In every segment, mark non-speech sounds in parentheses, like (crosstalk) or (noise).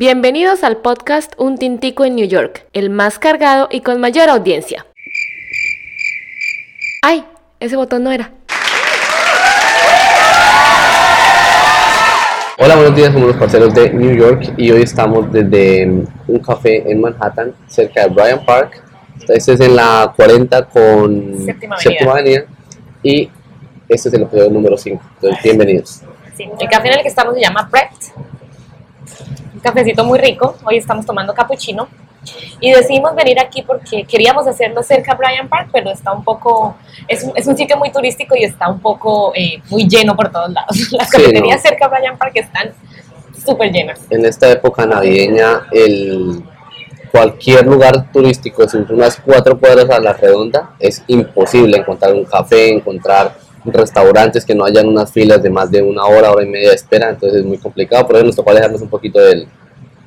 Bienvenidos al podcast Un Tintico en New York, el más cargado y con mayor audiencia. ¡Ay! Ese botón no era. Hola, buenos días, somos los parceros de New York y hoy estamos desde un café en Manhattan, cerca de Bryant Park. Este es en la 40 con Séptima Avenida. Avenida y este es el episodio número 5. Entonces, bienvenidos. Sí, el café en el que estamos se llama Brett. Un cafecito muy rico. Hoy estamos tomando cappuccino. Y decidimos venir aquí porque queríamos hacerlo cerca a Bryant Park, pero está un poco, es, un- es un sitio muy turístico y está un poco eh, muy lleno por todos lados. (laughs) Las Sí, cafeterías no. cerca a Bryant Park están súper llenas. En esta época navideña, el, cualquier lugar turístico, sin unas cuatro cuadras a la redonda, es imposible encontrar un café, encontrar restaurantes que no hayan unas filas de más de una hora, hora y media de espera, entonces es muy complicado, por eso nos tocó alejarnos un poquito del,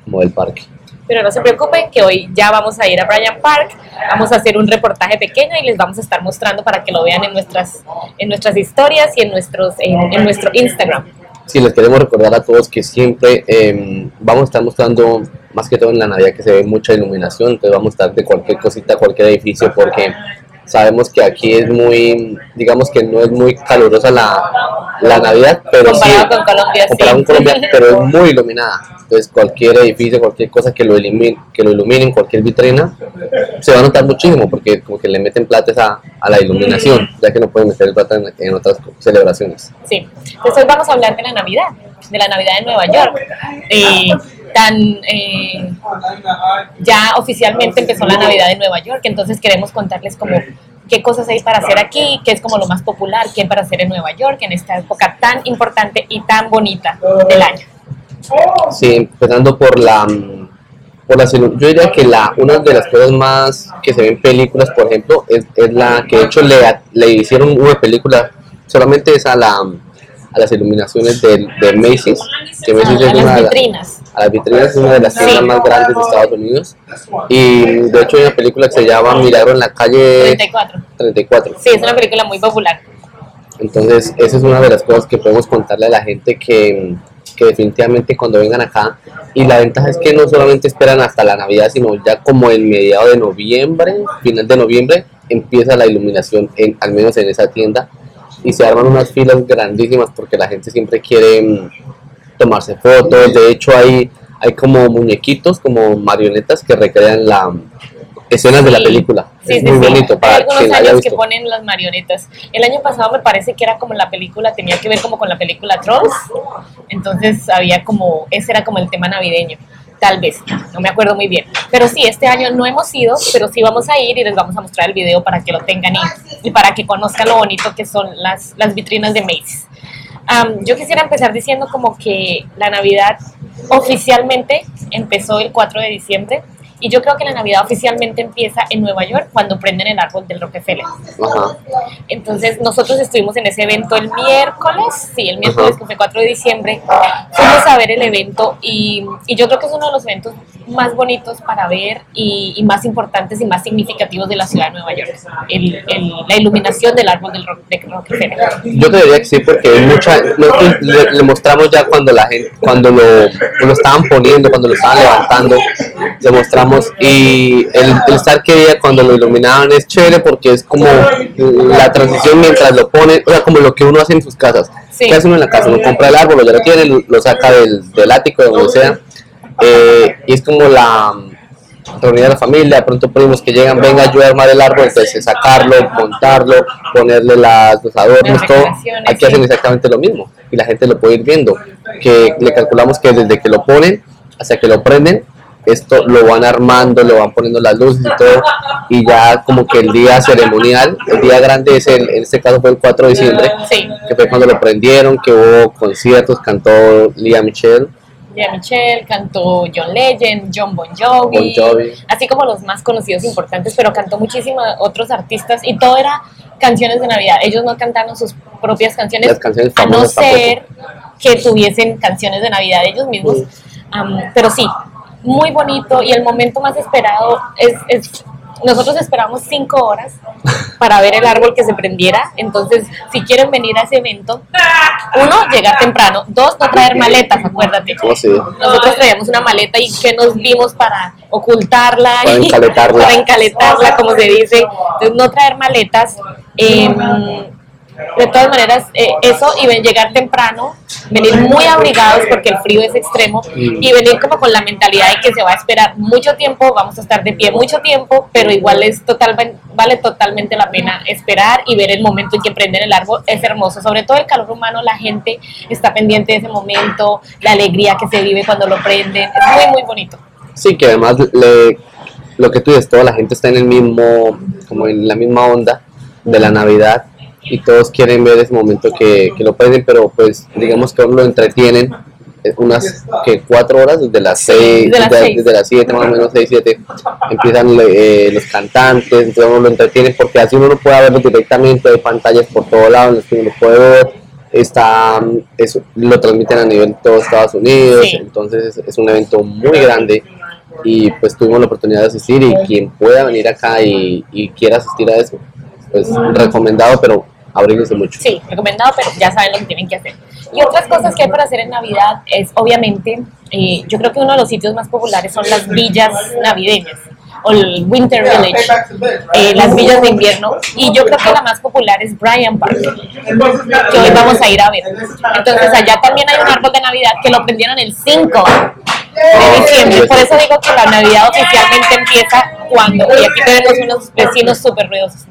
como del parque. Pero no se preocupen que hoy ya vamos a ir a Bryant Park, vamos a hacer un reportaje pequeño y les vamos a estar mostrando para que lo vean en nuestras, en nuestras historias y en, nuestros, en, en nuestro Instagram. Sí, les queremos recordar a todos que siempre eh, vamos a estar mostrando, más que todo en la Navidad, que se ve mucha iluminación, entonces vamos a estar de cualquier cosita, cualquier edificio, porque sabemos que aquí es muy, digamos que no es muy calurosa la, la Navidad, pero sí, Comparado con Colombia, comparado sí. con Colombia, (laughs) pero es muy iluminada. Entonces cualquier edificio, cualquier cosa que lo ilumine, que lo iluminen, cualquier vitrina, se va a notar muchísimo, porque como que le meten plata a, a la iluminación, ya que no pueden meter el plata en, en otras celebraciones. Sí, entonces hoy vamos a hablar de la Navidad, de la Navidad en Nueva York. Eh, tan eh, ya oficialmente empezó la Navidad en Nueva York, entonces queremos contarles como qué cosas hay para hacer aquí, qué es como lo más popular, qué hay para hacer en Nueva York en esta época tan importante y tan bonita del año. Sí, empezando por la mm, por la yo diría que la una de las cosas más que se ven en películas, por ejemplo, es, es la que de hecho le, le hicieron una película solamente es a la a las iluminaciones de, de Macy's, que Macy's A es una de las vitrinas. a las vitrinas es una de las tiendas Sí. más grandes de Estados Unidos y de hecho hay una película que se llama Milagro en la calle 34. 34 Sí, es una película muy popular. entonces, esa es una de las cosas que podemos contarle a la gente que, que definitivamente cuando vengan acá, y la ventaja es que no solamente esperan hasta la Navidad, sino ya como el mediado de noviembre, final de noviembre, empieza la iluminación, en, al menos en esa tienda, y se arman unas filas grandísimas porque la gente siempre quiere mm, tomarse fotos, de hecho hay, hay como muñequitos, como marionetas que recrean la escenas de la película. Sí, es sí, muy sí. bonito Hay para algunos la haya años que ponen las marionetas. El año pasado me parece que era como la película, tenía que ver como con la película Trolls. Entonces había como, ese era como el tema navideño. Tal vez, no me acuerdo muy bien. Pero sí, este año no hemos ido, pero sí vamos a ir y les vamos a mostrar el video para que lo tengan y, y para que conozcan lo bonito que son las, las vitrinas de Macy's. Am, yo quisiera empezar diciendo como que la Navidad oficialmente empezó el 4 de diciembre y yo creo que la Navidad oficialmente empieza en Nueva York cuando prenden el árbol del Rockefeller. Ajá. Entonces nosotros estuvimos en ese evento el miércoles, sí, el miércoles Ajá. que fue 4 de diciembre, fuimos a ver el evento y, y yo creo que es uno de los eventos más bonitos para ver y, y más importantes y más significativos de la ciudad de Nueva York, el- el- la iluminación del árbol del de Rockefeller. Yo te diría que sí, porque hay mucha, le, le mostramos ya cuando la gente, cuando lo, lo estaban poniendo, cuando lo estaban levantando, le mostramos y el, el estar que día cuando lo iluminaban es chévere porque es como la transición mientras lo ponen, o sea, como lo que uno hace en sus casas. Sí. ¿Qué hace uno en la casa? Uno compra el árbol, ya lo tiene, lo, saca del, del ático, de donde sea, eh, y es como la reunir a la familia, de pronto primos que llegan, venga yo a armar el árbol, entonces sacarlo, montarlo, ponerle las, los adornos, Las todo. Aquí sí. hacen exactamente lo mismo y la gente lo puede ir viendo. Que le calculamos que desde que lo ponen hasta que lo prenden, esto lo van armando, lo van poniendo las luces y todo, y ya como que el día ceremonial, el día grande es el, en este caso fue el 4 de diciembre, Sí, que fue cuando lo prendieron, que hubo conciertos, cantó Lía Michelle, Lea Michelle, cantó John Legend, John Bon Jovi, Bon Jovi. así como los más conocidos e importantes, pero cantó muchísimos otros artistas y todo era canciones de Navidad. Ellos no cantaron sus propias canciones, Las canciones a no ser que tuviesen canciones de Navidad ellos mismos. Am, pero sí, muy bonito y el momento más esperado es, es nosotros esperamos cinco horas para ver el árbol que se prendiera. Entonces, si quieren venir a ese evento, uno, llegar temprano. Dos, no traer maletas, acuérdate. Oh, sí. Nosotros traíamos una maleta y que nos vimos para ocultarla Para y encaletarla. (laughs) para encaletarla, como se dice. Entonces, no traer maletas. Em, de todas maneras, eh, eso y ven- llegar temprano, venir muy abrigados porque el frío es extremo y venir como con la mentalidad de que se va a esperar mucho tiempo, vamos a estar de pie mucho tiempo, pero igual es total, vale totalmente la pena esperar y ver el momento en que prenden el árbol. Es hermoso, sobre todo el calor humano, la gente está pendiente de ese momento, la alegría que se vive cuando lo prenden. Es muy, muy bonito. Sí, que además lo que tú dices, toda la gente está en el mismo, como en la misma onda de la Navidad y todos quieren ver ese momento que, que lo prenden, pero pues digamos que lo entretienen eh, unas que cuatro horas desde las seis, desde las desde, seis. desde las siete más o menos seis siete empiezan eh, los cantantes entonces uno lo entretienen porque así uno no puede verlo directamente hay pantallas por todos lados en las que uno lo puede ver está mm, eso, lo transmiten a nivel de todo Estados Unidos Sí. entonces es, es un evento muy grande y pues tuvimos la oportunidad de asistir y quien pueda venir acá y, y quiera asistir a eso pues recomendado pero abríguese mucho Sí, recomendado, pero ya saben lo que tienen que hacer. Y otras cosas que hay para hacer en Navidad es, obviamente, eh, yo creo que uno de los sitios más populares son las villas navideñas o el Winter Village, eh, las villas de invierno. Y yo creo que la más popular es Bryant Park, que hoy vamos a ir a ver. Entonces, allá también hay un árbol de Navidad que lo prendieron el 5 de diciembre. Por eso digo que la Navidad oficialmente empieza cuando, y aquí tenemos unos vecinos súper ruidosos.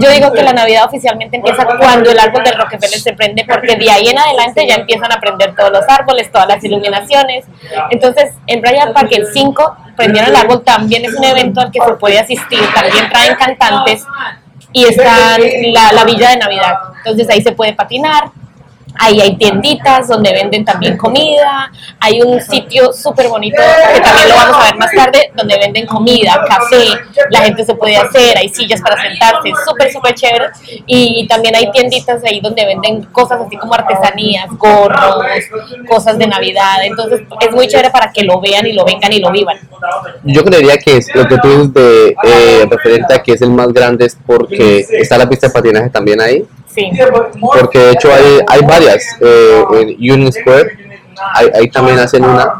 Yo digo que la Navidad oficialmente empieza cuando el árbol del Rockefeller se prende, porque de ahí en adelante ya empiezan a prender todos los árboles, todas las iluminaciones. Entonces, en Bryant Park el 5 prendieron el árbol, también es un evento al que se puede asistir, también traen cantantes y está la, la villa de Navidad. Entonces ahí se puede patinar. Ahí hay tienditas donde venden también comida. Hay un sitio súper bonito que también lo vamos a ver más tarde, donde venden comida, café. La gente se puede hacer, hay sillas para sentarse, súper, súper chévere. Y también hay tienditas ahí donde venden cosas así como artesanías, gorros, cosas de Navidad. Entonces es muy chévere para que lo vean y lo vengan y lo vivan. Yo creería que es lo que tú dices de eh, referente a que es el más grande es porque está la pista de patinaje también ahí, Sí. porque de hecho hay, hay varias eh, en Union Square, ahí, ahí también hacen una,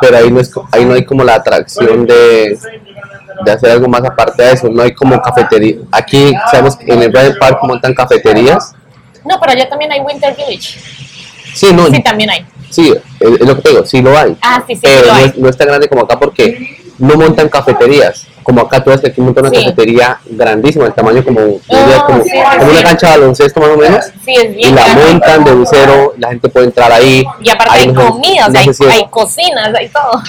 pero ahí no, es, ahí no hay como la atracción de, de hacer algo más aparte de eso, no hay como cafetería. Aquí sabemos que en el Bryant Park montan cafeterías. No, pero allá también hay Winter Village. Sí, no, Sí, también hay. sí, es, lo que digo, sí lo hay. Ah, sí, sí, pero sí lo no hay. es, no es tan grande como acá porque no montan cafeterías. Como acá tú ves que aquí montan una Sí. cafetería grandísima, el tamaño como, como, sí, como sí. una cancha de baloncesto más o menos. Sí, es Y bien la grande. montan de un cero, la gente puede entrar ahí. Y aparte hay comidas, no hay, cocinas, hay todo.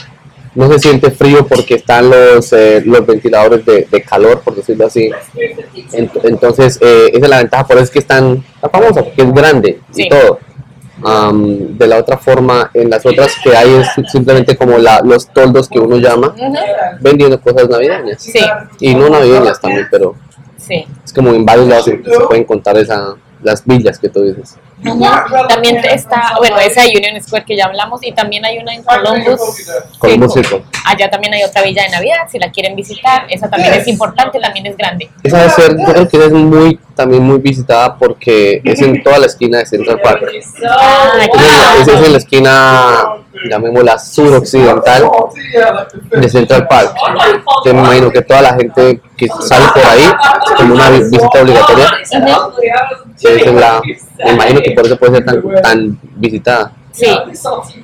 no se siente frío porque están los, eh, los ventiladores de, de calor, por decirlo así. Ent- Entonces, eh, esa es la ventaja, por eso es que es tan, tan famosa, porque es grande Sí. y todo. Am, de la otra forma, en las otras que hay es simplemente como la, los toldos que uno llama, vendiendo cosas navideñas. Sí, Y no navideñas también, pero sí. es como en varios lados se, se pueden contar esa, las villas que tú dices. También está, bueno, esa de Union Square que ya hablamos, y también hay una en Columbus. Columbus Circle. Allá también hay otra villa de Navidad, si la quieren visitar, esa también es importante, también es grande. Esa debe ser, yo creo que es muy, también muy visitada porque es en toda la esquina de Central Park. Ah, es en la esquina, llamémosla suroccidental de Central Park. Que me imagino que toda la gente que sale por ahí es como una vi- visita obligatoria. Es la, me imagino que por eso puede ser tan, tan visitada. Sí.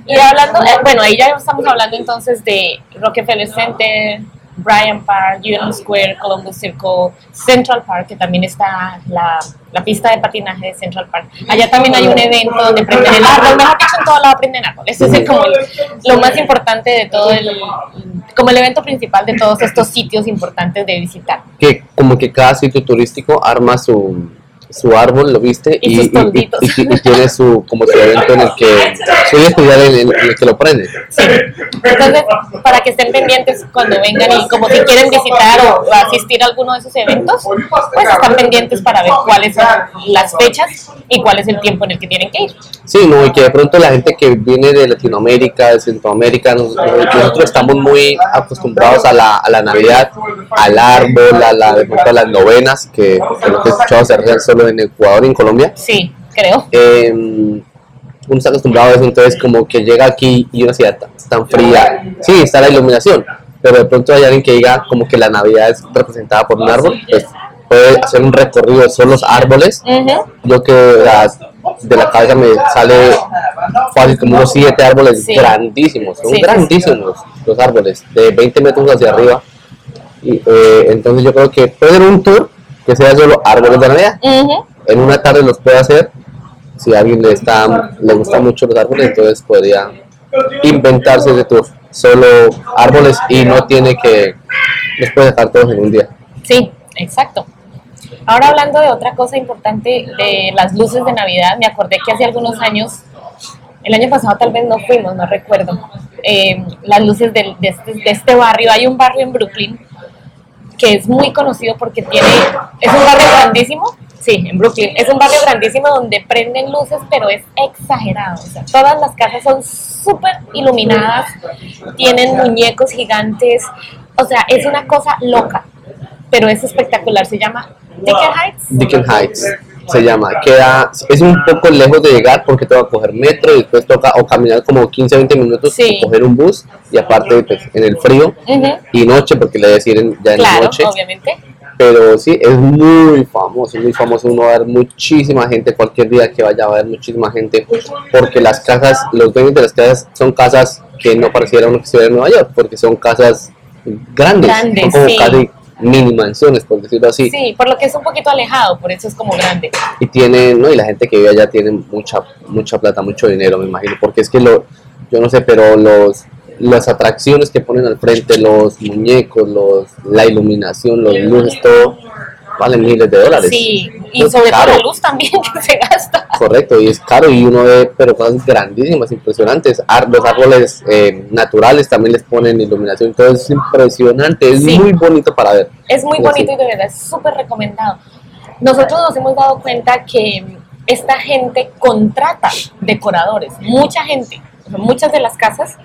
Y hablando, eh, bueno, ahí ya estamos hablando entonces de Rockefeller Center, Bryant Park, Union Square, Columbus Circle, Central Park, que también está la, la pista de patinaje de Central Park. Allá también hay un evento donde prenden el árbol, mejor dicho, en todo lado prenden árbol. Ese es como el- lo más importante de todo el, como el evento principal de todos estos sitios importantes de visitar. Que como que cada sitio turístico arma su, su árbol, ¿lo viste? Y tolditos. y- y tiene su, como su evento en el que, su día especial en el, en el que lo prende. Sí. Entonces, para que estén pendientes cuando vengan y como si quieren visitar o asistir a alguno de esos eventos, pues están pendientes para ver cuáles son las fechas y cuál es el tiempo en el que tienen que ir. Sí, no, y que de pronto la gente que viene de Latinoamérica, de Centroamérica, nos- nosotros estamos muy acostumbrados a la, a la Navidad, al árbol, a, la, de pronto a las novenas, que, que lo que he escuchado se hacen solo en Ecuador y en Colombia. Sí, creo. Eh, uno está acostumbrado a eso, entonces como que llega aquí y una ciudad tan, tan fría, sí, está la iluminación, pero de pronto hay alguien que diga como que la Navidad es representada por un árbol, pues puede hacer un recorrido de solo los árboles, yo que de la cabeza me sale fácil como unos siete árboles Sí. grandísimos, son Sí, sí, grandísimos los árboles, de 20 metros hacia arriba. Y, eh, entonces yo creo que puede ser un tour que sea solo árboles de Navidad. En una tarde los puede hacer. Si a alguien le está le gustan mucho los árboles, entonces podría inventarse ese tour. Solo árboles y no tiene que los puede dejar todos en un día. Sí, exacto. Ahora hablando de otra cosa importante de las luces de Navidad, me acordé que hace algunos años, el año pasado tal vez no fuimos, no recuerdo, eh, las luces del- de, este, de este barrio. Hay un barrio en Brooklyn que es muy conocido porque tiene, es un barrio grandísimo, sí, en Brooklyn, es un barrio grandísimo donde prenden luces, pero es exagerado. O sea, todas las casas son súper iluminadas, tienen muñecos gigantes, o sea, es una cosa loca, pero es espectacular. Se llama Dicker Heights. Deacon Heights se llama. Queda, es un poco lejos de llegar porque te va a coger metro y después toca o caminar como 15 20 minutos Sí. o coger un bus y aparte pues, en el frío y noche porque le decir en, ya en Claro, noche. obviamente. Pero sí, es muy famoso, muy famoso. Uno va a ver muchísima gente, cualquier día que vaya va a ver muchísima gente, porque las casas, los dueños de las casas son casas que no pareciera uno que estuviera en Nueva York, porque son casas grandes, Grandes, son como sí. casi mini mansiones, por decirlo así. Sí, por lo que es un poquito alejado, por eso es como grande. Y tienen, ¿no? Y la gente que vive allá tiene mucha, mucha plata, mucho dinero, me imagino, porque es que lo, yo no sé, pero los, las atracciones que ponen al frente, los muñecos, los, la iluminación, los luces, todo, valen miles de dólares. Sí, y Es sobre todo la luz también (laughs) que se gasta. Correcto, y es caro y uno ve pero cosas grandísimas, impresionantes. Ar- los árboles eh, naturales también les ponen iluminación, todo es impresionante, es Sí. muy bonito para ver. Es muy bonito y de verdad es súper recomendado. Nosotros nos hemos dado cuenta que esta gente contrata decoradores, mucha gente, muchas de las casas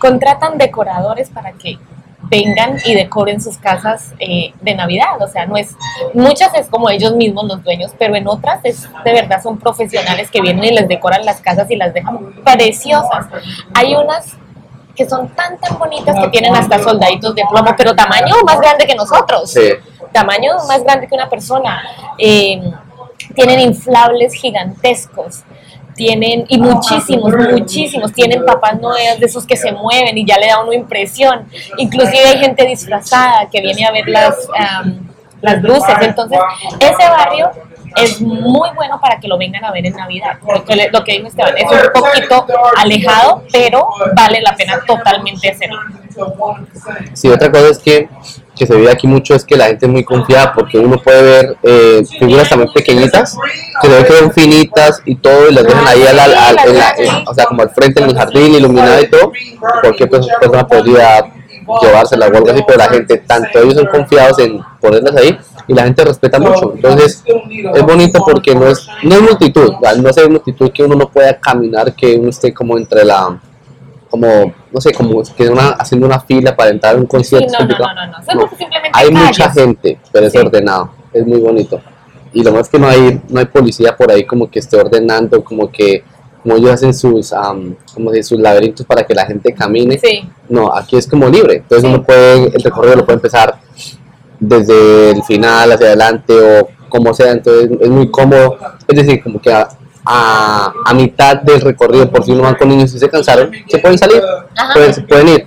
contratan decoradores para que vengan y decoren sus casas eh, de Navidad. O sea, no es, muchas es como ellos mismos los dueños, pero en otras es de verdad son profesionales que vienen y les decoran las casas y las dejan preciosas. Hay unas que son tan tan bonitas que tienen hasta soldaditos de plomo, pero tamaño más grande que nosotros, Sí. tamaño más grande que una persona. Eh, tienen inflables gigantescos, tienen, y muchísimos, muchísimos, tienen papás noel de esos que se mueven y ya le da uno impresión. Inclusive hay gente disfrazada que viene a ver las, am, las luces. Entonces, ese barrio es muy bueno para que lo vengan a ver en Navidad. Lo que, lo que dijo Esteban, es un poquito alejado, pero vale la pena totalmente hacerlo. Sí, otra cosa es que, que se ve aquí mucho es que la gente es muy confiada porque uno puede ver eh, figuras también pequeñitas que se que finitas y todo y las dejan ahí al, al- al- en la- o sea, como al frente en el jardín iluminado y todo. Cualquier pers- persona podría llevárselas o algo así, pero la gente, tanto ellos son confiados en ponerlas ahí y la gente respeta mucho. Entonces es bonito porque no es, no es multitud, no es multitud que uno no pueda caminar, que uno esté como entre la como, no sé, como que una, haciendo una fila para entrar a un Sí, concierto. no, no, no, no, Hay calles. mucha gente, pero es Sí. ordenado, es muy bonito. Y lo más que no hay, no hay policía por ahí como que esté ordenando, como que como ellos hacen sus, como sus laberintos para que la gente camine. Sí, No, aquí es como libre. Entonces Sí. uno puede, el recorrido lo puede empezar desde el final hacia adelante o como sea. Entonces es muy cómodo. Es decir, como que a, a, a mitad del recorrido, por si uno van con niños y se cansaron, se pueden salir, pueden, pueden ir.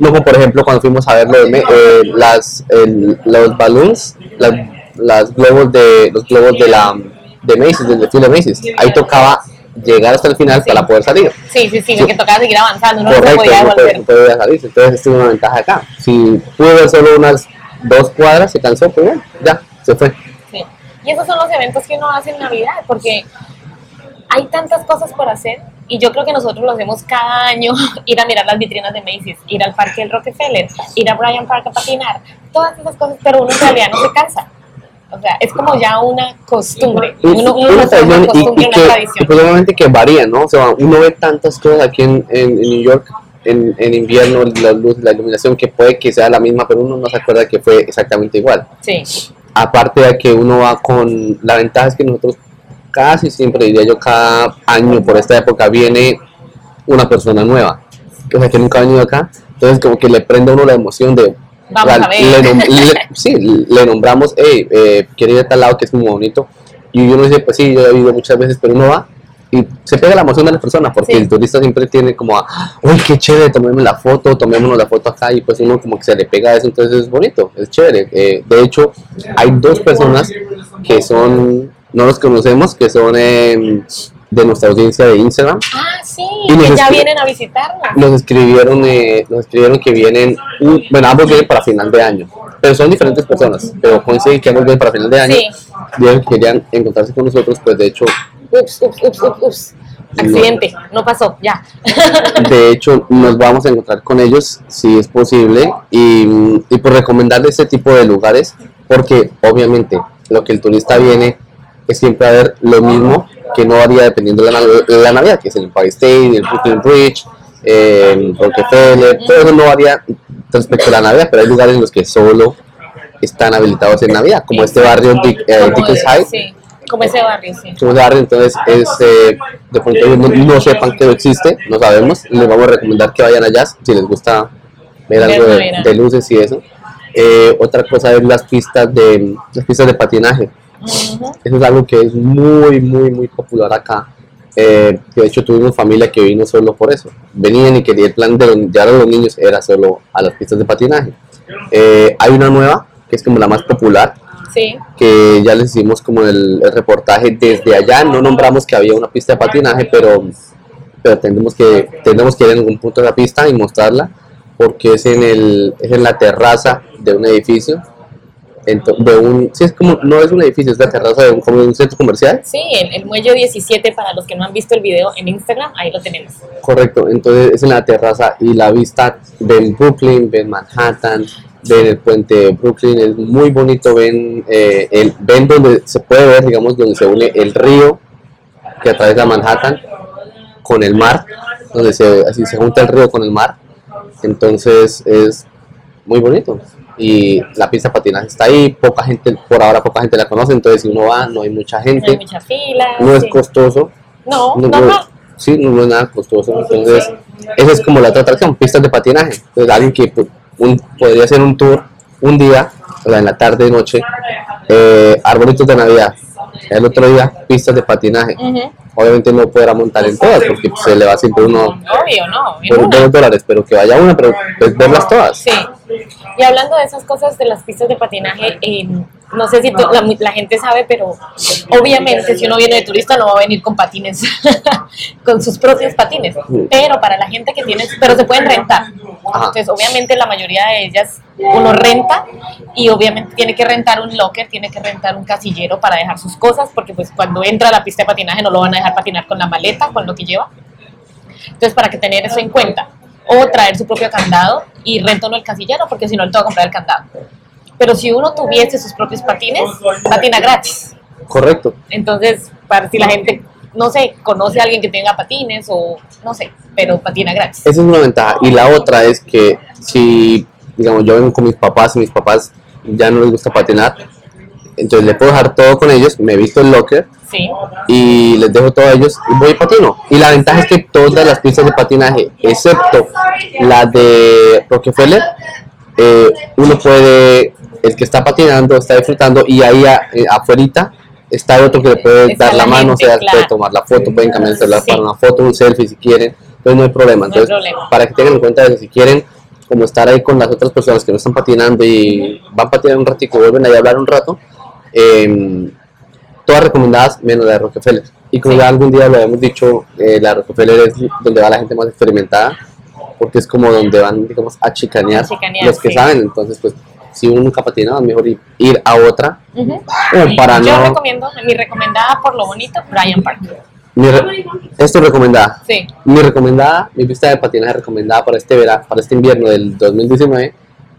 No como por ejemplo cuando fuimos a ver lo de, me- eh, las, el- los balloons, las, las globos de los globos de la de Macy's, del desfile de Macy's. Ahí tocaba llegar hasta el final Sí. para poder salir. sí, sí, sí, Sí. que tocaba seguir avanzando, no se Correcto, podía no volver. no podía salirse. Entonces, es una ventaja acá. Si pudo ver solo unas dos cuadras, se cansó, pues bueno, ya, se fue. Sí. Y esos son los eventos que uno hace en Navidad, porque hay tantas cosas por hacer Y yo creo que nosotros lo hacemos cada año, (laughs) ir a mirar las vitrinas de Macy's, ir al parque del Rockefeller, ir a Bryant Park a patinar, todas esas cosas, pero uno en realidad no se cansa. O sea, es como ya una costumbre, uno, uno Una hace una tradición y, costumbre, y una que, tradición. y pues que varía, ¿no? O sea, uno ve tantas cosas aquí en, en- en New York en, en invierno, la luz, la iluminación, que puede que sea la misma, pero uno no se acuerda que fue exactamente igual. Sí, Aparte de que uno va con, la ventaja es que nosotros casi siempre, diría yo, cada año por esta época viene una persona nueva, o sea, que nunca ha venido acá, entonces como que le prende a uno la emoción de... Vamos a ver. le nom- le- (laughs) sí, le nombramos, hey, eh, ir a tal lado que es muy bonito, y uno dice, pues sí, yo he ido muchas veces, pero uno va y se pega la emoción de la persona, porque Sí. el turista siempre tiene como, a, uy, qué chévere, tomémonos la foto, tomémonos la foto acá, y pues uno como que se le pega a eso, entonces es bonito, es chévere. Eh, de hecho, hay dos personas que son, no los conocemos, que son de nuestra audiencia de Instagram, Ah, sí, Y que ya vienen a visitarnos. nos escribieron, eh, nos escribieron que vienen, un- bueno, ambos vienen para final de año, pero son diferentes personas, pero coincide que ambos vienen para final de año, Sí. dijeron que querían encontrarse con nosotros, pues de hecho, Ups, ups, ups, ups, ups. Accidente, no pasó, ya. (laughs) de hecho nos vamos a encontrar con ellos si es posible y, y por recomendarles este tipo de lugares, porque obviamente lo que el turista viene es siempre a ver lo mismo que no varía dependiendo de la, la Navidad, que es el Empire State, el Brooklyn Bridge, eh, el Rockefeller, todo eso no varía respecto a la Navidad, pero hay lugares en los que solo están habilitados en Navidad, como este barrio Dick- eh, Dickens High, Sí, como ese barrio, sí. como ese barrio, entonces es, eh, de pronto ellos no, no sepan que no existe, no sabemos, les vamos a recomendar que vayan allá si les gusta ver algo de, de luces y eso. Eh, otra cosa es las pistas de las pistas de patinaje. Ujú. Eso es algo que es muy, muy, muy popular acá. Eh, de hecho, tuvimos familia que vino solo por eso. Venían y quería el plan de llevar a los niños era solo a las pistas de patinaje. Eh, hay una nueva, que es como la más popular, Sí, que ya les hicimos como el, el reportaje desde allá. No nombramos que había una pista de patinaje, pero, pero tendremos, que, tendremos que ir en algún punto de la pista y mostrarla, porque es en, el, es en la terraza de un edificio. De un, sí, es como, no es un edificio, es la terraza de un, como de un centro comercial. sí, el, el muelle 17, para los que no han visto el video en Instagram, ahí lo tenemos. Correcto, entonces es en la terraza y la vista ven Brooklyn, ven Manhattan, ven el puente de Brooklyn, es muy bonito, ven, eh, el, ven donde se puede ver, digamos, donde se une el río que atraviesa Manhattan con el mar, donde se, así se junta el río con el mar, entonces es muy bonito. Y la pista de patinaje está ahí, poca gente, por ahora poca gente la conoce, entonces si uno va, no hay mucha No hay gente, mucha fila. no es sí. costoso, No, no, no, no, sí, no, es nada costoso. Entonces, esa es como la otra atracción, pistas de patinaje. Entonces, alguien que pues, un- podría hacer un tour un día, o sea, en la tarde, noche, eh, arbolitos de Navidad. El otro día, pistas de patinaje. Obviamente no podrá montar en todas, porque pues, se le va siempre uno Obvio, no. por dos dólares, pero que vaya una, pero pues, verlas todas. Sí. Y hablando de esas cosas de las pistas de patinaje, eh, no sé si la, la gente sabe, pero obviamente si uno viene de turista no va a venir con patines, (laughs) con sus propios patines. Pero para la gente que tiene, pero se pueden rentar. Entonces, obviamente la mayoría de ellas uno renta y obviamente tiene que rentar un locker, tiene que rentar un casillero para dejar sus cosas, porque pues cuando entra a la pista de patinaje no lo van a dejar patinar con la maleta, con lo que lleva. Entonces, para que tener eso en cuenta. O traer su propio candado y renta uno el casillero, porque si no, le toca comprar el candado. Pero si uno tuviese sus propios patines, patina gratis. Correcto. Entonces, para si la gente, no sé, conoce a alguien que tenga patines o no sé, pero patina gratis. Esa es una ventaja. Y la otra es que si, digamos, yo vengo con mis papás y mis papás ya no les gusta patinar, entonces le puedo dejar todo con ellos, me visto el locker Sí, y les dejo todo a ellos y voy y patino. Y la ventaja es que todas las pistas de patinaje, excepto la de Rockefeller, eh, uno puede, el que está patinando está disfrutando y ahí a- eh, afuerita está otro que le puede dar la mano, o sea, claro. puede tomar la foto, pueden cambiar el celular Sí. para una foto, un selfie si quieren, entonces no hay problema. No hay Entonces, problema. para que tengan en cuenta eso, si quieren como estar ahí con las otras personas que no están patinando y van a patinar un ratico, vuelven ahí a hablar un rato, eh, todas recomendadas menos la de Rockefeller. Y como ya algún día lo habíamos dicho, eh, la Rockefeller es donde va la gente más experimentada, porque es como donde van, digamos, a chicanear, A chicanear, los que sí. saben. Entonces, pues, si uno nunca es mejor ir, ir a otra, Ujú. como para Yo no... recomiendo, mi recomendada por lo bonito, Brian Park. Mi re- esto es recomendada. Sí. Mi recomendada, mi pista de patinaje recomendada para este verano, para este invierno del 2019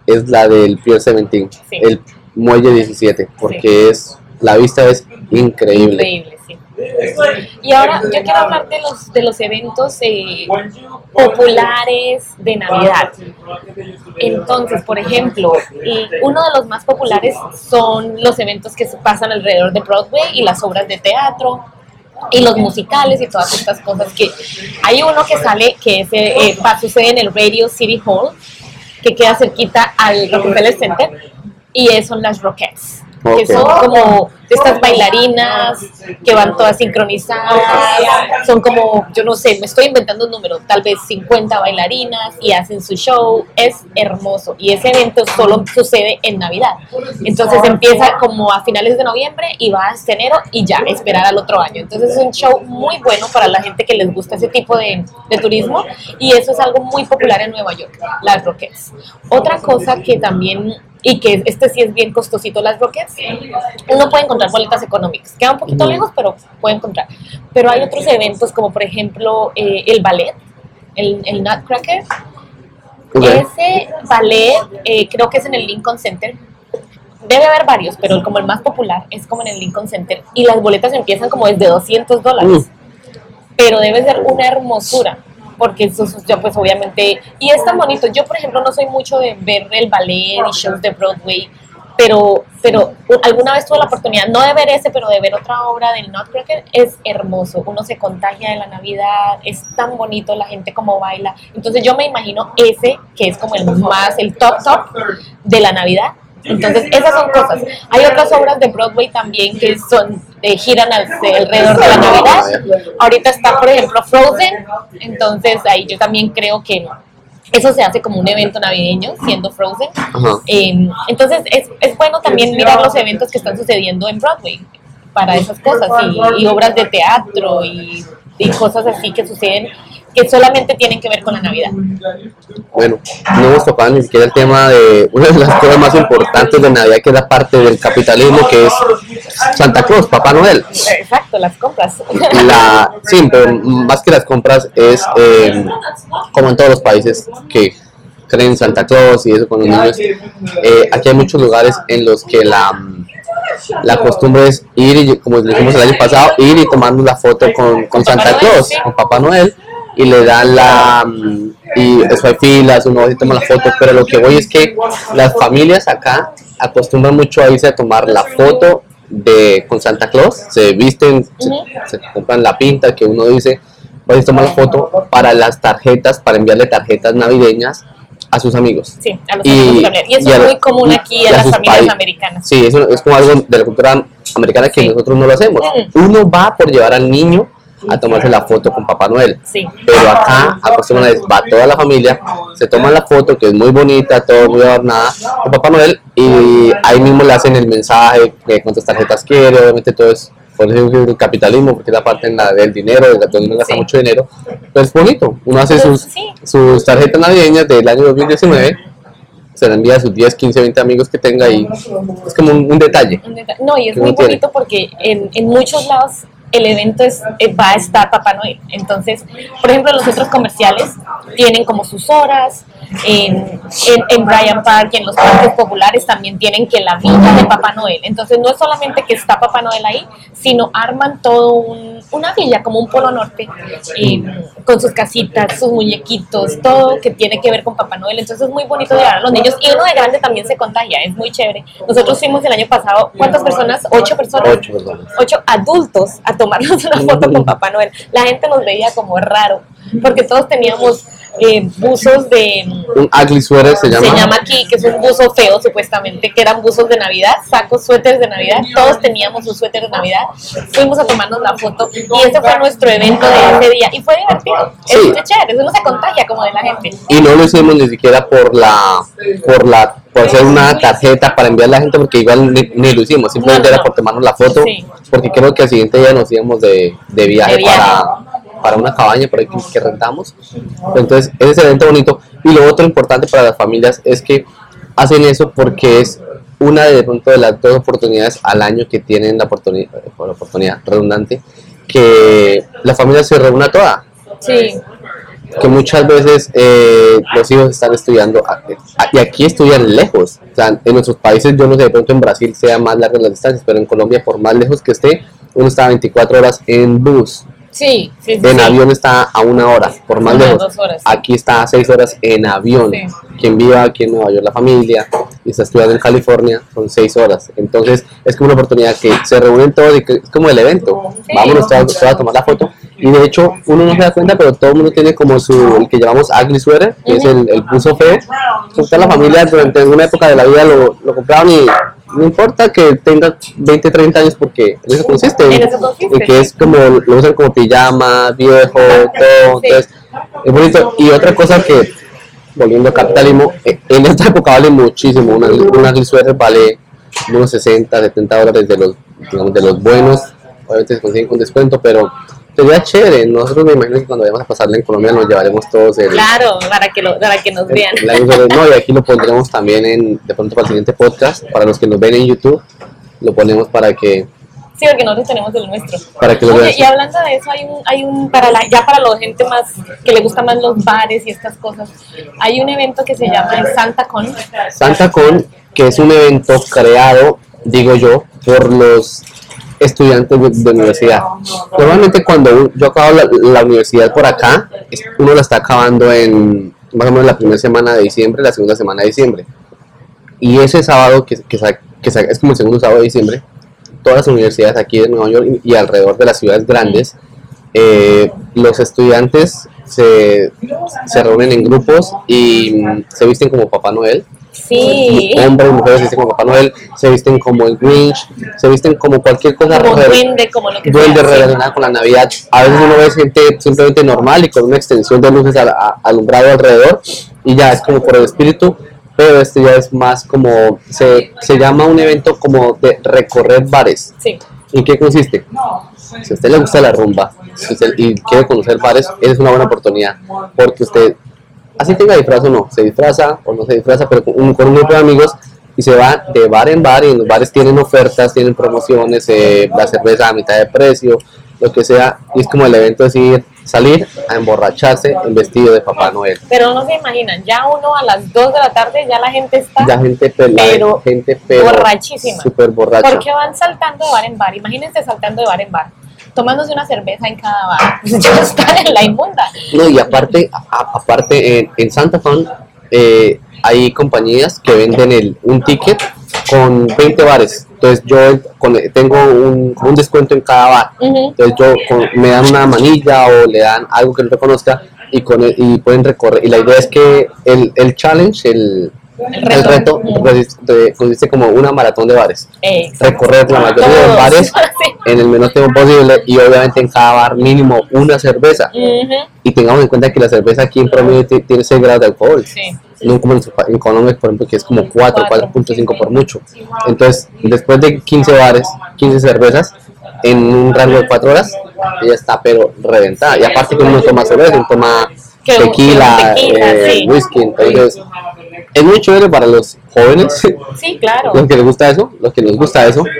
es la del Pier 17, Sí. el muelle 17, porque es la vista es increíble. Increíble, sí. Y ahora yo quiero hablar de los, de los eventos eh, populares de Navidad. Entonces, por ejemplo, y uno de los más populares son los eventos que se pasan alrededor de Broadway y las obras de teatro y los musicales y todas estas cosas que hay uno que sale que es, eh, eh, va, sucede en el Radio City Hall que queda cerquita al Rockefeller Center y son las Rockettes que Ok. son como estas bailarinas que van todas sincronizadas, son como, yo no sé, me estoy inventando un número, tal vez 50 bailarinas y hacen su show, es hermoso y ese evento solo sucede en Navidad, entonces empieza como a finales de noviembre y va hasta enero y ya, esperar al otro año, entonces es un show muy bueno para la gente que les gusta ese tipo de, de turismo y eso es algo muy popular en Nueva York, las Rockettes. Otra cosa que también y que este sí es bien costosito las Rockets, uno puede encontrar boletas económicas. Queda un poquito lejos, pero puede encontrar. Pero hay otros eventos como por ejemplo eh, el ballet, el, el Nutcracker. Ok. Ese ballet eh, creo que es en el Lincoln Center. Debe haber varios, pero como el más popular es como en el Lincoln Center. Y las boletas empiezan como desde 200 dólares. Pero debe ser una hermosura. Porque eso, ya pues obviamente... Y es tan bonito. Yo, por ejemplo, no soy mucho de ver el ballet y shows de Broadway. Pero, pero alguna vez tuve la oportunidad, no de ver ese, pero de ver otra obra del Nutcracker, es hermoso. Uno se contagia de la Navidad, es tan bonito la gente como baila. Entonces yo me imagino ese, que es como el más, el top top de la Navidad. Entonces esas son cosas. Hay otras obras de Broadway también que son, eh, giran al- alrededor de la Navidad. Ahorita está, por ejemplo, Frozen. Entonces ahí yo también creo que eso se hace como un evento navideño, siendo Frozen. Eh, entonces es, es bueno también mirar los eventos que están sucediendo en Broadway para esas cosas y, y obras de teatro y, y cosas así que suceden que solamente tienen que ver con la Navidad. Bueno, no hemos tocado ni siquiera el tema de una de las cosas más importantes de Navidad, que es la parte del capitalismo, que es Santa Claus, Papá Noel. Exacto, las compras. La, sí, pero más que las compras es eh, como en todos los países que creen en Santa Claus y eso con los niños. eh, aquí hay muchos lugares en los que la, la costumbre es ir, y, como dijimos el año pasado, ir y tomarnos la foto con, con Santa Claus, con Papá Noel, y le dan la... mm, Y eso hay filas, uno y toma la foto, pero lo que voy es que las familias acá acostumbran mucho a irse a tomar la foto de con Santa Claus, se visten, se- se, compran la pinta que uno dice, voy a tomar la foto para las tarjetas, para enviarle tarjetas navideñas a sus amigos. Sí, a los Y- amigos familiares. Y eso y es muy común aquí en a las familias americanas. Sí, eso es como algo de la cultura americana que Sí. nosotros no lo hacemos. Mm. Uno va por llevar al niño a tomarse la foto con Papá Noel. Sí. Pero acá acostumbran a va toda la familia, se toman la foto que es muy bonita, todo muy adornada, con Papá Noel y ahí mismo le hacen el mensaje de cuántas tarjetas quiere, obviamente todo es por eso es el capitalismo, porque es la parte en la del dinero, de donde uno gasta Sí. mucho dinero, pero es bonito, uno hace Pero sus, sí. sus tarjetas navideñas del año 2019, se la envía a sus 10, 15, 20 amigos que tenga y es como un, un detalle. Un deta- No, y es muy tiene. bonito porque en, en muchos lados el evento es, eh, va a estar Papá Noel. Entonces, por ejemplo, los centros comerciales tienen como sus horas. En, en, en Bryant Park y en los parques populares también tienen que la villa de Papá Noel. Entonces, no es solamente que está Papá Noel ahí, sino arman todo un- una villa, como un polo norte, eh, con sus casitas, sus muñequitos, todo que tiene que ver con Papá Noel. Entonces, es muy bonito llevar a los niños y uno de grande también se contagia, es muy chévere. Nosotros fuimos el año pasado, ¿cuántas personas? Ocho personas Ocho personas. ocho adultos a tomarnos una (laughs) foto con Papá Noel. La gente nos veía como raro, porque todos teníamos eh, buzos de, Un ugly sweater se llama. se llama aquí, que es un buzo feo supuestamente, que eran buzos de Navidad, sacos, suéteres de Navidad, todos teníamos un suéter de Navidad, fuimos a tomarnos la foto y ese fue nuestro evento de ese día y fue divertido, Sí. es chévere, uno se contagia como de la gente. y no lo hicimos ni siquiera por la por la por hacer una tarjeta para enviar a la gente porque igual ni, ni lo hicimos simplemente No, no, era por tomarnos la foto Sí. porque creo que al siguiente día nos íbamos de, de viaje, De viaje. para para una cabaña por ahí que, que rentamos entonces ese es el evento bonito y lo otro importante para las familias es que hacen eso porque es una de, de pronto de las dos oportunidades al año que tienen la oportunidad la oportunidad redundante que la familia se reúna toda. Sí, Que muchas veces eh, los hijos están estudiando y aquí estudian lejos. O sea, en nuestros países, yo no sé, de pronto en Brasil sea más largas las distancias, pero en Colombia, por más lejos que esté, uno está 24 horas en bus. Sí, sí. sí, En sí. avión está a una hora, por más Una, lejos. dos horas. Aquí está a seis horas en avión. Quien viva aquí en Nueva York, la familia, y está estudiando en California, son seis horas. Entonces, es como una oportunidad que se reúnen todos y que es como el evento. Vámonos todos, todos a tomar la foto. Y de hecho, uno no se da cuenta, pero todo el mundo tiene como su, el que llamamos ugly sweater, que es el, el buzo feo. Entonces, toda la familia durante alguna época de la vida lo, lo compraron y no importa que tenga 20, 30 años porque en eso consiste. En eso consiste, Y que es como, lo usan como pijama, viejo, todo. Sí. Entonces, es bonito. Y otra cosa que, volviendo al capitalismo, eh, en esta época vale muchísimo. Una, una sweater vale unos 60, 70 dólares de los, digamos, de los buenos. Obviamente se consiguen con descuento, pero sería chévere. Nosotros me imagino que cuando vayamos a pasarla en Colombia nos llevaremos todos el, Claro, para que, lo, para que nos el- vean. la. No, y aquí lo (laughs) pondremos también en, de pronto para el siguiente podcast. Para los que nos ven en YouTube, lo ponemos para que, Sí, porque nosotros tenemos el nuestro. para que lo Oye, vean. y hablando de eso, hay un, hay un para la, ya para la gente más que le gustan más los bares y estas cosas, hay un evento que se llama el Santa Con. SantaCon, que es un evento creado, digo yo, por los estudiantes de, universidad. Normalmente cuando yo acabo la, universidad por acá, uno la está acabando en más o menos la primera semana de diciembre, la segunda semana de diciembre. Y ese sábado, que, que, que es como el segundo sábado de diciembre, todas las universidades aquí de Nueva York y, y alrededor de las ciudades grandes, eh, los estudiantes se, se reúnen en grupos y mm, se visten como Papá Noel Sí, hombres y mujeres se visten como Papá Noel, se visten como el Grinch, se visten como cualquier cosa como re- duende, como lo que duende sí. relacionada con la Navidad. A veces uno ve gente simplemente normal y con una extensión de luces al- a- alumbrado alrededor y ya es como por el espíritu, pero este ya es más como, se, se llama un evento como de recorrer bares. Sí, ¿En qué consiste? Si a usted le gusta la rumba si usted- y quiere conocer bares, es una buena oportunidad porque usted, así tenga disfraz o no, se disfraza o no se disfraza, pero con un, con un grupo de amigos y se va de bar en bar y en los bares tienen ofertas, tienen promociones, eh, la cerveza a mitad de precio, lo que sea, y es como el evento de decir, salir a emborracharse en vestido de Papá Noel. pero no se imaginan, ya uno a las 2 de la tarde ya la gente está Ya gente pelada, Pero gente pero borrachísima. súper borracha. porque van saltando de bar en bar. Imagínense saltando de bar en bar, tomándose una cerveza en cada bar. (laughs) Ya están en la inmunda. No, y aparte, a- aparte en, en Santa Fe eh, hay compañías que venden el, un ticket con 20 bares. Entonces yo con- tengo un, un descuento en cada bar. Entonces yo con- me dan una manilla o le dan algo que no reconozca y con y pueden recorrer. Y la idea es que el, el challenge, el, El el reto. consiste, como una maratón de bares. Exacto. Recorrer la mayoría de los bares (laughs) Sí. en el menor tiempo posible y obviamente en cada bar mínimo una cerveza y tengamos en cuenta que la cerveza aquí en promedio ti- tiene 6 grados de alcohol. Sí. No como en, Colombia, por ejemplo, que es como 4, Cuatro. 4.5 por mucho. Entonces, después de 15 bares, 15 cervezas, en un rango de 4 horas, ella está pero reventada. Y aparte que uno no toma cerveza, uno toma tequila, tequila, eh, sí. whisky. Entonces, es muy chévere para los jóvenes, Sí, claro. (laughs) los que les gusta eso, los que nos gusta eso. (laughs)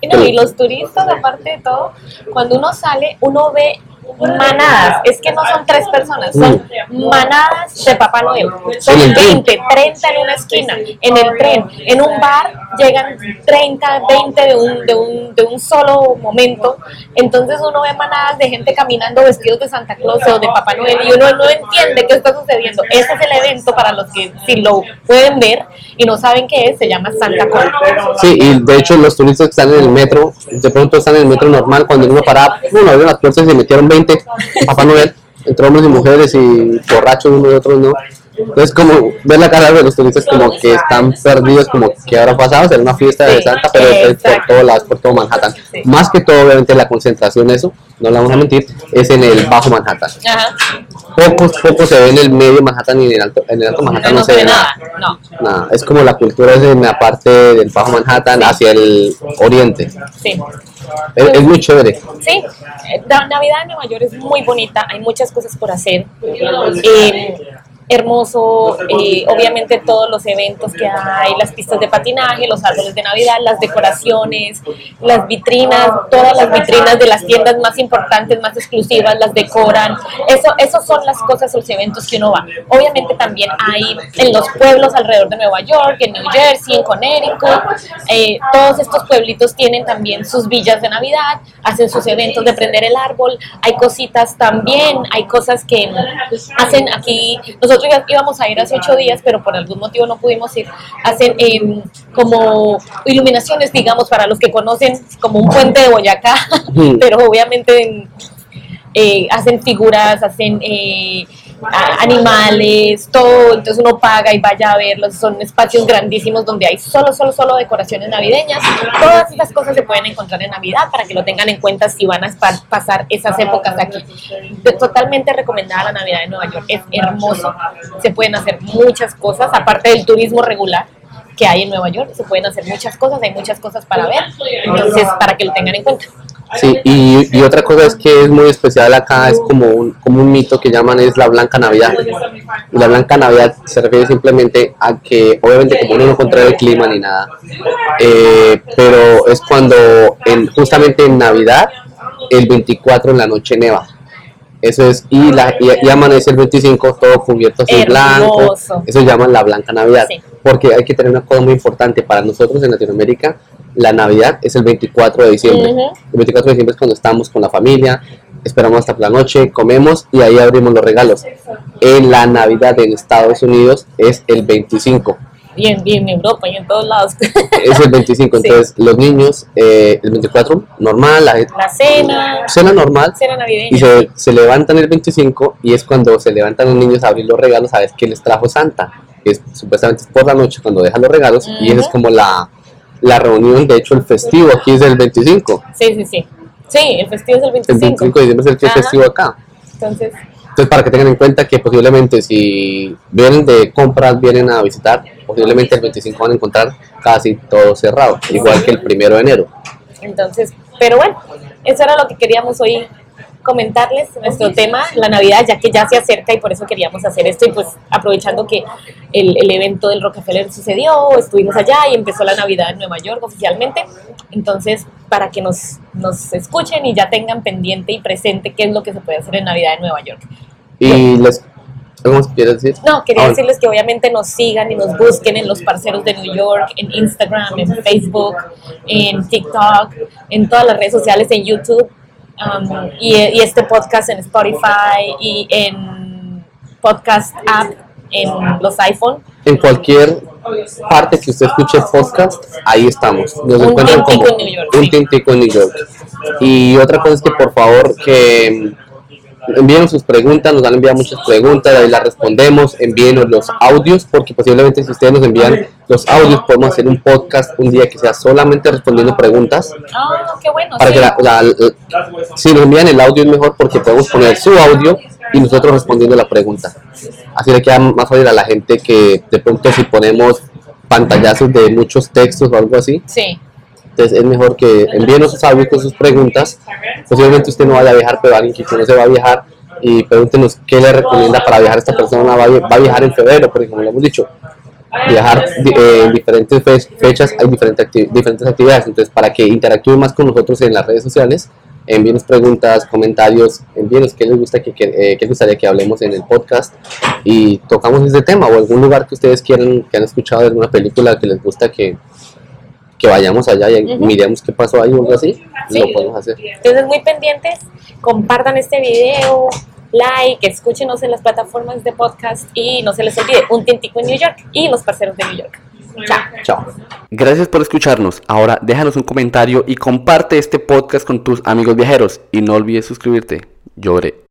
Y, no, y los turistas, aparte de todo, cuando uno sale, uno ve manadas. Es que no son tres personas, son manadas de Papá Noel. Son En el tren. 20, 30 en una esquina, en el tren. En un bar llegan 30, 20 de un, de un, de un solo momento. Entonces uno ve manadas de gente caminando vestidos de Santa Claus o de Papá Noel y uno no entiende qué está sucediendo. Ese es el evento para los que si lo pueden ver y no saben qué es, se llama Santa Claus. Sí, y de hecho los turistas que están en el metro, de pronto están en el metro normal, cuando uno paraba, uno abrió las puertas y se metieron 20, Papá Noel, entre hombres y mujeres y borrachos unos y otros no. Entonces como ver la cara de los turistas como que están perdidos, como que ahora pasado, será una fiesta de Santa, pero es por exacto. todos lados, por todo Manhattan. Más que todo, obviamente la concentración, eso, no le vamos a mentir, es en el bajo Manhattan. Ajá. Pocos, pocos se ve en el medio Manhattan y en el alto, en el alto Manhattan No, se ve nada, no. Nada, es como la cultura es en la parte del Bajo Manhattan hacia el oriente. Sí. Es, es muy chévere. Sí, eh, la Navidad en Nueva York es muy bonita, hay muchas cosas por hacer. Eh, hermoso, eh, obviamente todos los eventos que hay, las pistas de patinaje, los árboles de Navidad, las decoraciones, las vitrinas, todas las vitrinas de las tiendas más importantes, más exclusivas, las decoran. Eso, esos son las cosas, los eventos que uno va. Obviamente también hay en los pueblos alrededor de Nueva York, en New Jersey, en Connecticut, eh, todos estos pueblitos tienen también sus villas de Navidad, hacen sus eventos de prender el árbol, hay cositas también, hay cosas que hacen aquí, nosotros íbamos a ir hace ocho días, pero por algún motivo no pudimos ir, hacen em, como iluminaciones, digamos, para los que conocen, como un puente de Boyacá, (laughs) pero obviamente eh, hacen figuras, hacen... Eh, animales, todo, entonces uno paga y vaya a verlos, son espacios grandísimos donde hay solo, solo, solo decoraciones navideñas, todas estas cosas se pueden encontrar en Navidad para que lo tengan en cuenta si van a pasar esas épocas aquí. Totalmente recomendada la Navidad de Nueva York, es hermoso, se pueden hacer muchas cosas, aparte del turismo regular, que hay en Nueva York, se pueden hacer muchas cosas, hay muchas cosas para ver, entonces para que lo tengan en cuenta. Sí, y, otra cosa es que es muy especial acá, es como un, como un mito que llaman es la Blanca Navidad. Y la Blanca Navidad se refiere simplemente a que, obviamente como uno no controla el clima ni nada, eh, pero es cuando en, justamente en Navidad, el 24 en la noche neva. Eso es, y, la, y, amanece el 25 todo cubierto así blanco. Eso llaman la Blanca Navidad. Porque hay que tener una cosa muy importante para nosotros en Latinoamérica la Navidad es el 24 de diciembre. El 24 de diciembre es cuando estamos con la familia, esperamos hasta la noche, comemos y ahí abrimos los regalos. En la Navidad en Estados Unidos es el 25. Bien, bien, en Europa y en todos lados. (laughs) Es el 25, entonces los niños, eh, el 24, normal, la, la, cena. Cena normal. Cena navideña. Y se, se, levantan el 25 y es cuando se levantan los niños a abrir los regalos, a ver qué les trajo Santa. Es supuestamente por la noche cuando dejan los regalos y esa es como la, la reunión, de hecho el festivo aquí es el 25. Sí, sí, sí. Sí, el festivo es el 25. El 25 de diciembre es el festivo acá. Entonces... Entonces, para que tengan en cuenta que posiblemente si vienen de compras, vienen a visitar, posiblemente el 25 van a encontrar casi todo cerrado, igual que el primero de enero. Entonces, pero bueno, eso era lo que queríamos hoy comentarles nuestro tema, la Navidad, ya que ya se acerca y por eso queríamos hacer esto y pues aprovechando que el, el, evento del Rockefeller sucedió, estuvimos allá y empezó la Navidad en Nueva York oficialmente, entonces para que nos, nos escuchen y ya tengan pendiente y presente qué es lo que se puede hacer en Navidad en Nueva York. Y les ¿Cómo quieres decir? No, quería decirles que obviamente nos sigan y nos busquen en los parceros de New York, en Instagram, en Facebook, en TikTok, en todas las redes sociales, en YouTube Um, y, este podcast en Spotify y en podcast app en los iPhone. En cualquier parte que usted escuche podcast, ahí estamos. Nos un encuentran como en New York, un tintico en New York. Y otra cosa es que por favor que envíen sus preguntas, nos han enviado muchas preguntas, ahí las respondemos, envíenos los audios, porque posiblemente si ustedes nos envían los audios, podemos hacer un podcast un día que sea solamente respondiendo preguntas. Ah, qué bueno. Para que la, si nos envían el audio es mejor porque podemos poner su audio y nosotros respondiendo la pregunta. Así le queda más fácil a la gente que de pronto si ponemos pantallazos de muchos textos o algo así. Sí entonces es mejor que envíenos sus audios con sus preguntas. Posiblemente usted no vaya a viajar, pero alguien que no se va a viajar y pregúntenos qué le recomienda para viajar esta persona. Va a, viajar en febrero, porque como le hemos dicho, viajar eh, en diferentes fechas hay diferentes, diferentes actividades. Entonces, para que interactúen más con nosotros en las redes sociales, envíenos preguntas, comentarios, envíenos qué les gusta que, que eh, qué gustaría que hablemos en el podcast y tocamos este tema o algún lugar que ustedes quieran, que han escuchado de alguna película que les gusta que, que vayamos allá y miremos qué pasó ahí o algo así, lo podemos hacer. Entonces, muy pendientes, compartan este video, like, escúchenos en las plataformas de podcast y no se les olvide un tintico en New York y los parceros de New York. Chao. Chao. Gracias por escucharnos. Ahora déjanos un comentario y comparte este podcast con tus amigos viajeros y no olvides suscribirte. Llore.